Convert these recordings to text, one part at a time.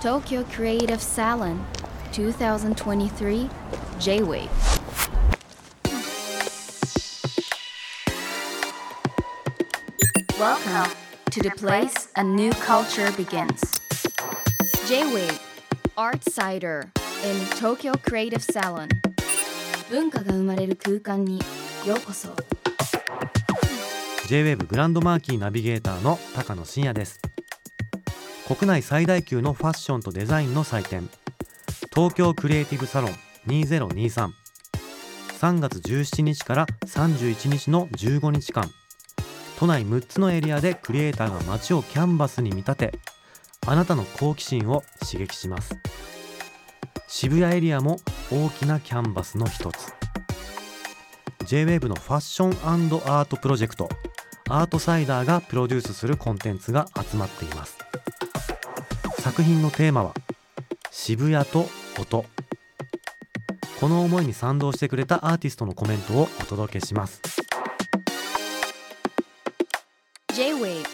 Tokyo Creative Salon 2023 J-Wave Welcome to the place a new culture begins J-Wave Art Cider in Tokyo Creative Salon 文化が生まれる空間にようこそ J-WAVE グランドマーキーナビゲーターの高野真也です国内最大級のファッションとデザインの祭典。東京クリエイティブサロン20233 3月17日から31日の15日間。都内6つのエリアでクリエイターが街をキャンバスに見立てあなたの好奇心を刺激します。渋谷エリアも大きなキャンバスの一つ。J-WAVE のファッションアートプロジェクトアートサイダーがプロデュースするコンテンツが集まっています。作品のテーマは渋谷と音この思いに賛同してくれたアーティストのコメントをお届けします。J-Wave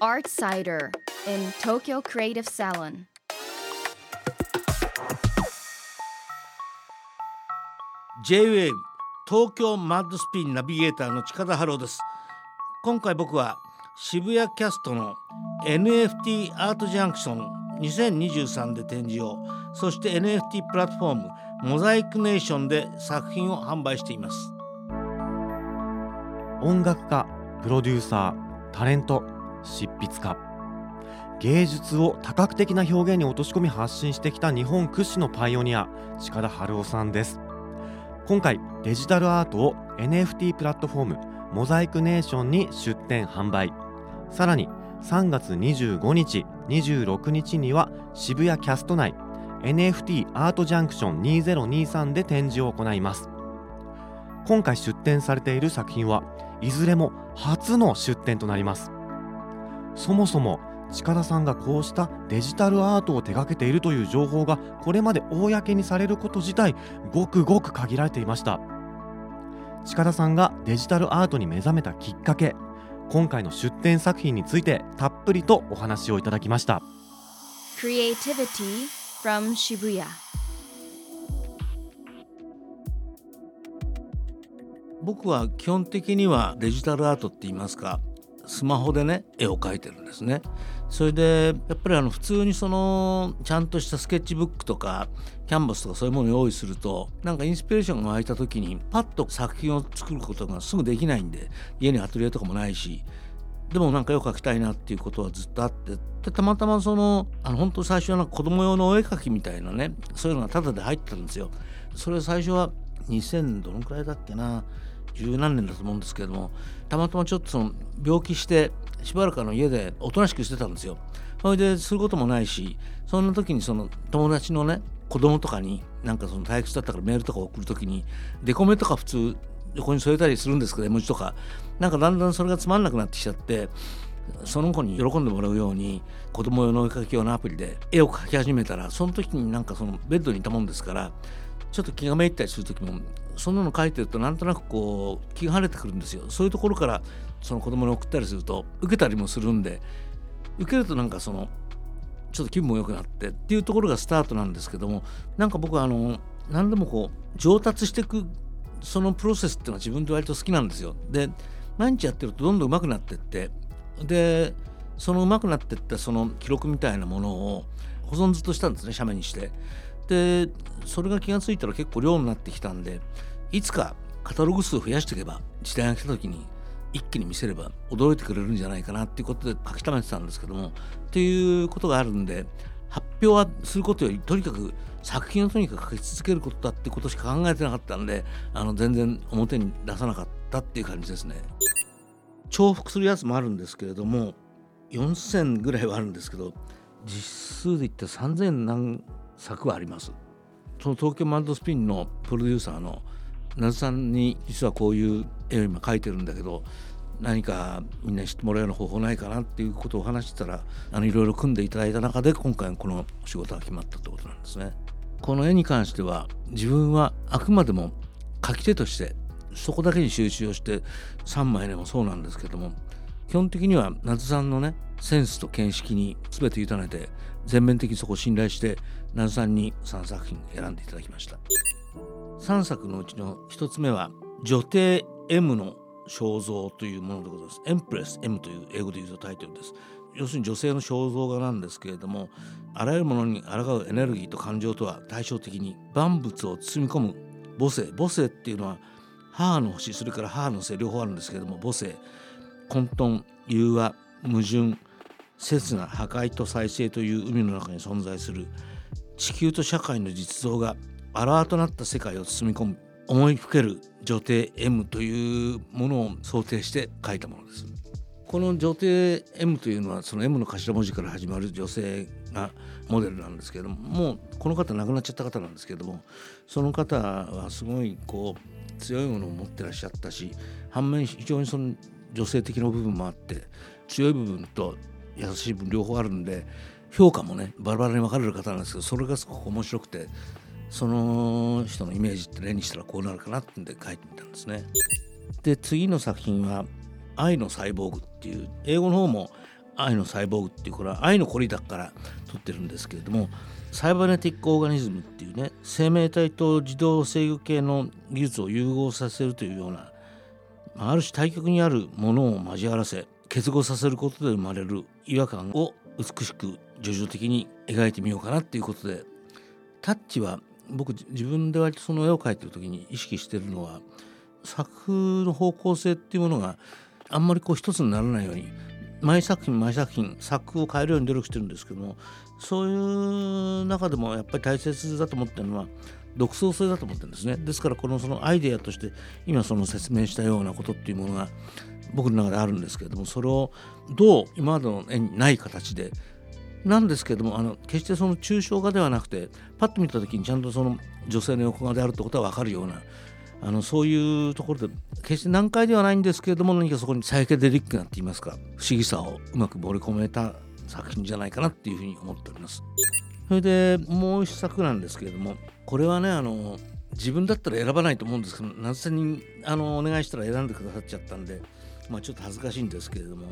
Art Cider in Tokyo Creative Salon. J-WAVE 東京マッドスピンナビゲーターの近田春夫です。今回僕は渋谷キャストの NFT アートジャンクション2023で展示をそして NFT プラットフォームモザイクネーションで作品を販売しています。音楽家プロデューサータレント執筆家。芸術を多角的な表現に落とし込み発信してきた日本屈指のパイオニア近田春夫さんです。今回デジタルアートを NFT プラットフォームモザイクネーションに出展販売。さらに3月25日26日には渋谷キャスト内 NFT アートジャンクション2023で展示を行います。今回出展されている作品はいずれも初の出展となります。そもそも近田さんがこうしたデジタルアートを手掛けているという情報がこれまで公にされること自体ごくごく限られていました。近田さんがデジタルアートに目覚めたきっかけ今回の出展作品についてたっぷりとお話をいただきました。Creativity from Shibuya. 僕は基本的にはデジタルアートって言いますかスマホでね絵を描いてるんですねそれでやっぱりあの普通にそのちゃんとしたスケッチブックとかキャンバスとかそういうものを用意するとなんかインスピレーションが湧いた時にパッと作品を作ることがすぐできないんで家にアトリエとかもないしでもなんか絵を描きたいなっていうことはずっとあってでたまたまそのあの本当最初はなんか子供用のお絵描きみたいなねそういうのがタダで入ってたんですよ。それ最初は2000どのくらいだっけな？十何年だと思うんですけどもたまたまちょっとその病気してしばらくあの家でおとなしくしてたんですよ。それですることもないしそんな時にその友達のね子供とかになんかその退屈だったからメールとか送る時にデコメとか普通横に添えたりするんですけど絵文字とかなんかだんだんそれがつまんなくなってきちゃってその子に喜んでもらうように子供用の絵描き用のアプリで絵を描き始めたらその時になんかそのベッドにいたもんですからちょっと気がめいったりする時もそんなの書いてるとなんとなくこう気が晴れてくるんですよそういうところからその子供に送ったりすると受けたりもするんで受けるとなんかそのちょっと気分も良くなってっていうところがスタートなんですけどもなんか僕はあの何でもこう上達していくそのプロセスっていうのは自分で割と好きなんですよ。で毎日やってるとどんどん上手くなってってでその上手くなってったその記録みたいなものを保存ずっとしたんですね写メにして。でそれが気が付いたら結構量になってきたんでいつかカタログ数を増やしていけば時代が来た時に一気に見せれば驚いてくれるんじゃないかなっていうことで書き溜めてたんですけどもっていうことがあるんで発表はすることよりとにかく作品をとにかく書き続けることだってことしか考えてなかったんであの全然表に出さなかったっていう感じですね。重複するやつもあるんですけれども4,000ぐらいはあるんですけど実数で言ったら3,000何作はあります。その東京マッドスピンのプロデューサーの那須さんに実はこういう絵を今描いてるんだけど何かみんな知ってもらうような方法ないかなっていうことを話してたらあのいろいろ組んでいただいた中で今回この仕事が決まったってことなんですね。この絵に関しては自分はあくまでも書き手としてそこだけに集中をして3枚でもそうなんですけども基基本的には夏さんのねセンスと見識に全て委ねて全面的にそこを信頼して夏さんに3作品選んでいただきました。3作のうちの1つ目は女帝 M の肖像というものでございます。エンプレス M という英語で言うとタイトルです。要するに女性の肖像画なんですけれどもあらゆるものに抗うエネルギーと感情とは対照的に万物を包み込む母性。母性っていうのは母の星それから母の性両方あるんですけれども母性。混沌融和矛盾刹那破壊と再生という海の中に存在する地球と社会の実像がアラーとなった世界を包み込む思いふける女帝 M というものを想定して書いたものです。この女帝 M というのはその M の頭文字から始まる女性がモデルなんですけどももうこの方亡くなっちゃった方なんですけどもその方はすごいこう強いものを持ってらっしゃったし反面非常にその女性的な部分もあって強い部分と優しい部分両方あるんで評価もねバラバラに分かれる方なんですけどそれがすごく面白くてその人のイメージって例にしたらこうなるかなってんで書いてみたんですね。で次の作品は「愛のサイボーグ」っていう英語の方も「愛のサイボーグ」っていうこれは愛のコリダから取ってるんですけれどもサイバネティック・オーガニズムっていうね生命体と自動制御系の技術を融合させるというようなまある種対極にあるものを交わらせ結合させることで生まれる違和感を美しく叙情的に描いてみようかなっていうことでタッチは僕自分で割とその絵を描いてる時に意識してるのは作風の方向性っていうものがあんまりこう一つにならないように毎作品毎作品作風を変えるように努力してるんですけどもそういう中でもやっぱり大切だと思ってるのは独創性だと思ってるんですねですからこのそのアイデアとして今その説明したようなことっていうものが僕の中であるんですけれどもそれをどう今までの絵にない形でなんですけどもあの決してその抽象画ではなくてパッと見た時にちゃんとその女性の横画であるってことは分かるようなあのそういうところで決して難解ではないんですけれども何かそこにサイケデリックなって言いますか不思議さをうまく盛り込めた作品じゃないかなっていうふうに思っております。それでもう一作なんですけれどもこれはねあの自分だったら選ばないと思うんですけど夏さんにあのお願いしたら選んでくださっちゃったんで、まあ、ちょっと恥ずかしいんですけれども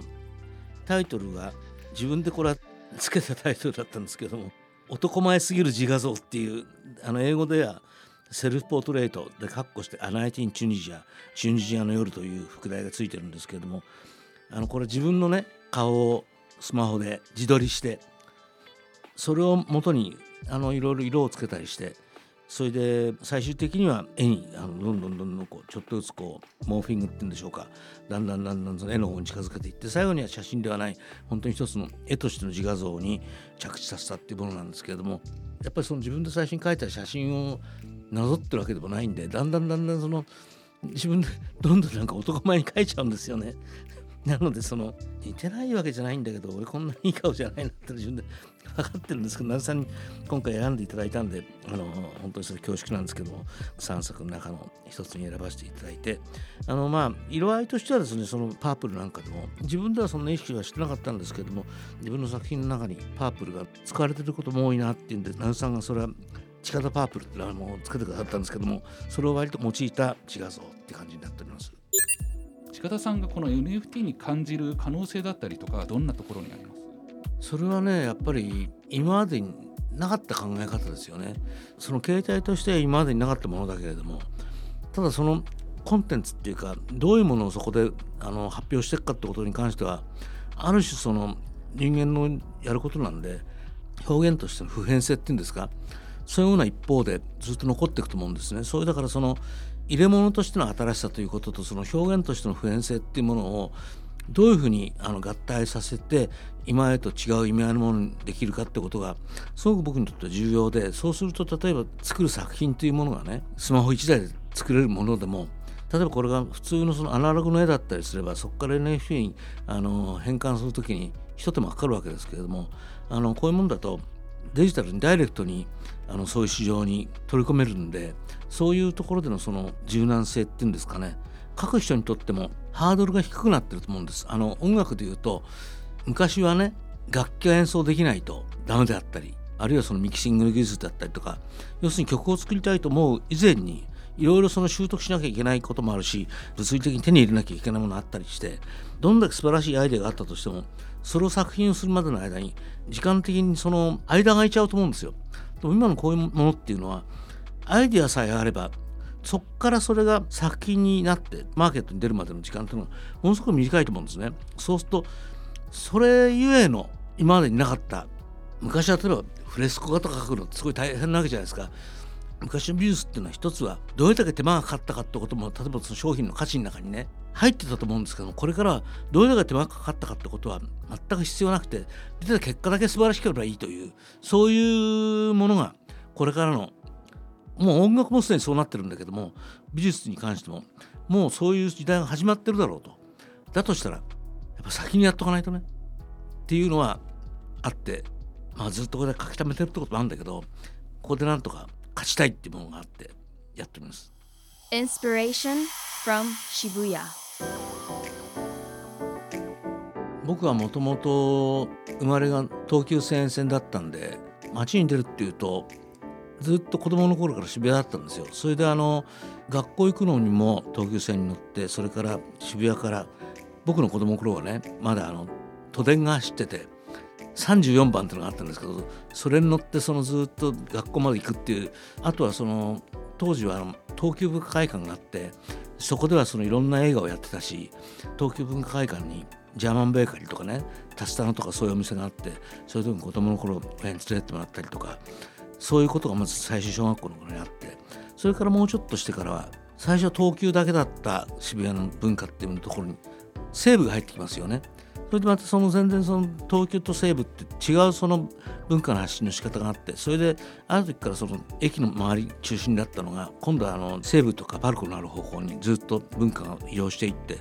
タイトルが自分でこれはつけたタイトルだったんですけども「男前すぎる自画像」っていうあの英語ではセルフポートレートでカッコして「アナイティン・チュニジア」「チュニジアの夜」という副題がついてるんですけれどもあのこれ自分のね顔をスマホで自撮りしてそれを元にあのいろいろ色をつけたりしてそれで最終的には絵にあのどんどんどんどんこうちょっとずつこうモーフィングっていうんでしょうかだんだんだんだんその絵の方に近づけていって最後には写真ではない本当に一つの絵としての自画像に着地させたっていうものなんですけれどもやっぱりその自分で最初に描いた写真をなぞってるわけでもないんでだんだんだんだんその自分でどんどんなんか男前に描いちゃうんですよね。なのでその似てないわけじゃないんだけど俺こんなにいい顔じゃないなって自分で分かってるんですけど、なずさんに今回選んでいただいたんで、あの本当にそれ恐縮なんですけども、3作の中の一つに選ばせていただいて、あのまあ、色合いとしてはですね、そのパープルなんかでも、自分ではそんな意識はしてなかったんですけども、自分の作品の中にパープルが使われてることも多いなっていうんで、なずさんがそれは近田パープルってのはもうつけてくださったんですけども、それを割と用いた自画像って感じになっております。近田さんがこの NFT に感じる可能性だったりとかどんなところにありますそれはねやっぱり今までになかった考え方ですよねその形態としては今までになかったものだけれどもただそのコンテンツっていうかどういうものをそこであの発表していくかってことに関してはある種その人間のやることなんで表現としての普遍性っていうんですかそういうような一方でずっと残っていくと思うんですね。それだからその入れ物としての新しさということとその表現としての普遍性っていうものをどういうふうにあの合体させて今までと違う意味合いのものにできるかってことがすごく僕にとっては重要でそうすると例えば作る作品というものがねスマホ1台で作れるものでも例えばこれが普通のそのアナログの絵だったりすればそこから NFT にあの変換する時に一手間かかるわけですけれどもあのこういうものだとデジタルにダイレクトにあのそういう市場に取り込めるんでそういうところでのその柔軟性っていうんですかね書く人にとってもハードルが低くなってると思うんですあの音楽で言うと昔はね楽器が演奏できないとダメであったりあるいはそのミキシングの技術だったりとか要するに曲を作りたいと思う以前にいろいろその習得しなきゃいけないこともあるし物理的に手に入れなきゃいけないものあったりしてどんだけ素晴らしいアイデアがあったとしてもそれを作品をするまでの間に時間的にその間が空いちゃうと思うんですよ。でも今のこういうものっていうのはアイデアさえあればそっからそれが作品になってマーケットに出るまでの時間っていうのはものすごく短いと思うんですね。そうするとそれゆえの今までになかった昔は例えばフレスコ画とか描くのってすごい大変なわけじゃないですか。昔の美術っていうのは一つはどれだけ手間がかかったかってことも例えばその商品の価値の中にね入ってたと思うんですけどもこれからはどれだけ手間がかかったかってことは全く必要なくて出た結果だけ素晴らしければいいというそういうものがこれからのもう音楽もすでにそうなってるんだけども美術に関してももうそういう時代が始まってるだろうと。だとしたらやっぱ先にやっとかないとね。っていうのはあってまあずっとこれで書き溜めてるってこともあるんだけどここでなんとか勝ちたいっていうものがあってやっております。Inspiration from Shibuya. 僕はもともと生まれが東急線線だったんで街に出るっていうとずっと子供の頃から渋谷だったんですよ。それであの学校行くのにも東急線に乗ってそれから渋谷から僕の子供の頃はねまだあの都電が走ってて34番っていうのがあったんですけどそれに乗ってそのずっと学校まで行くっていうあとはその当時はあの東急文化会館があってそこではそのいろんな映画をやってたし東急文化会館にジャーマンベーカリーとかねタスタナとかそういうお店があってそういう時に子供の頃親に連れてってもらったりとかそういうことがまず最初小学校の頃にあってそれからもうちょっとしてからは最初は東急だけだった渋谷の文化っていうところに西部が入ってきますよね。それでまたその全然その東京と西部って違うその文化の発信の仕方があってそれである時からその駅の周り中心だったのが今度はあの西部とかパルコのある方向にずっと文化が移動していって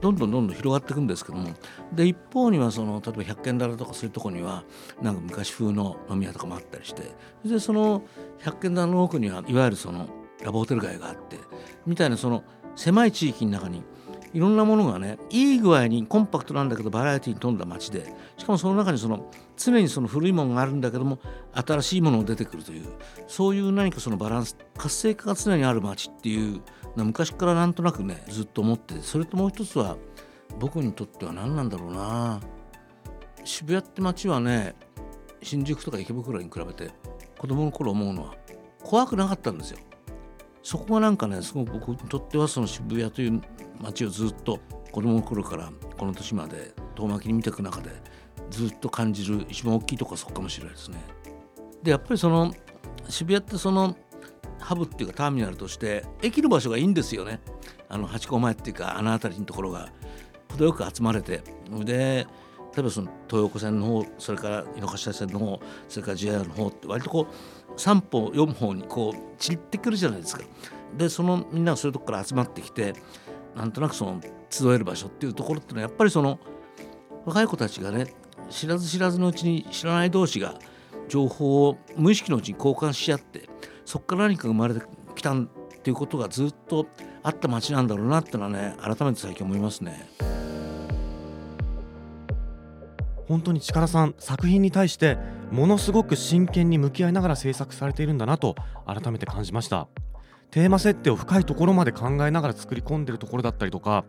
どんどんどんどん広がっていくんですけどもで一方にはその例えば百軒棚とかそういうとこにはなんか昔風の飲み屋とかもあったりしてでその百軒棚の奥にはいわゆるそのラブホテル街があってみたいなその狭い地域の中にいろんなものがねいい具合にコンパクトなんだけどバラエティに富んだ街でしかもその中にその常にその古いものがあるんだけども新しいものが出てくるというそういう何かそのバランス活性化が常にある街っていうのは昔からなんとなくねずっと思ってそれともう一つは僕にとっては何なんだろうな渋谷って街はね新宿とか池袋に比べて子供の頃思うのは怖くなかったんですよ。そこがなんかねすごく僕にとってはその渋谷という街をずっと子供の頃からこの年まで遠巻きに見ていく中でずっと感じる一番大きいとこはそこかもしれないですね。でやっぱりその渋谷ってそのハブっていうかターミナルとして駅の場所がいいんですよね。あの八甲前っていうかあの辺りのところが程よく集まれてで例えばその東横線の方それから井の頭線の方それから JR の方って割とこう3歩4歩にこう散ってくるじゃないですか。でそのみんながそういうとこから集まってきてなんとなくその集える場所っていうところっていうのはやっぱりその若い子たちがね知らず知らずのうちに知らない同士が情報を無意識のうちに交換し合ってそこから何か生まれてきたっていうことがずっとあった街なんだろうなっていうのはね改めて最近思いますね。本当に力さん作品に対してものすごく真剣に向き合いながら制作されているんだなと改めて感じました。テーマ設定を深いところまで考えながら作り込んでるところだったりとか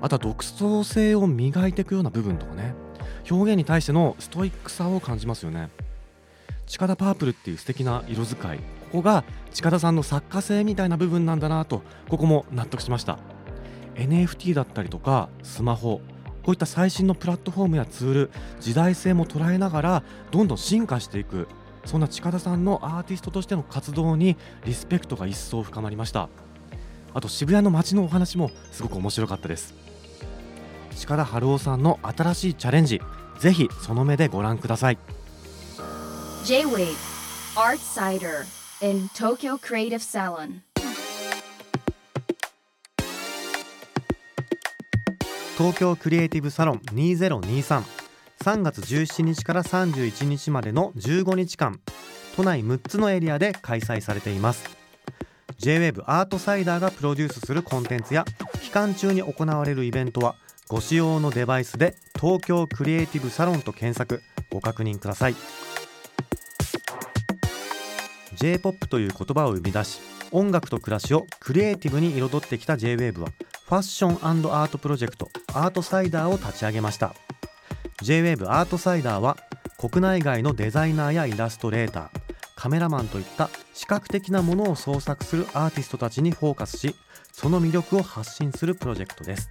あとは独創性を磨いていくような部分とかね。表現に対してのストイックさを感じますよね。近田パープルっていう素敵な色使い。ここが近田さんの作家性みたいな部分なんだなとここも納得しました。NFT だったりとかスマホ。こういった最新のプラットフォームやツール時代性も捉えながらどんどん進化していくそんな近田さんのアーティストとしての活動にリスペクトが一層深まりました。あと渋谷の街のお話もすごく面白かったです。近田春夫さんの新しいチャレンジぜひその目でご覧ください。J-Wave Art Cider in Tokyo Creative Salon. 東京クリエイティブサロン2023 3月17日から31日までの15日間。都内6つのエリアで開催されています。J-WAVE アートサイダーがプロデュースするコンテンツや期間中に行われるイベントはご使用のデバイスで東京クリエイティブサロンと検索。ご確認ください。J-POP という言葉を生み出し音楽と暮らしをクリエイティブに彩ってきた JWAVE はファッションアートプロジェクトアートサイダーを立ち上げました。JWAVE アートサイダーは国内外のデザイナーやイラストレーターカメラマンといった視覚的なものを創作するアーティストたちにフォーカスしその魅力を発信するプロジェクトです。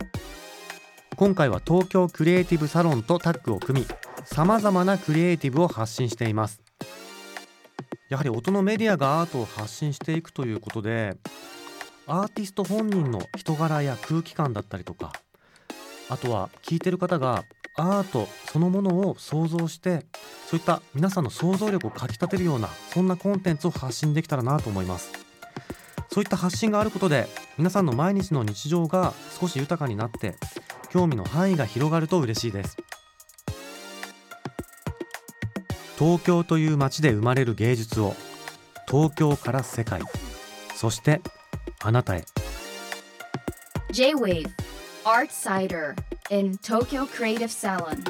今回は東京クリエイティブサロンとタッグを組みさまざまなクリエイティブを発信しています。やはり音のメディアがアートを発信していくということでアーティスト本人の人柄や空気感だったりとかあとは聴いてる方がアートそのものを想像してそういった皆さんの想像力をかきたてるようなそんなコンテンツを発信できたらなと思います。そういった発信があることで皆さんの毎日の日常が少し豊かになって興味の範囲が広がると嬉しいです。東京という街で生まれる芸術を東京から世界そしてあなたへ J-Wave Art Cider in Tokyo Creative Salon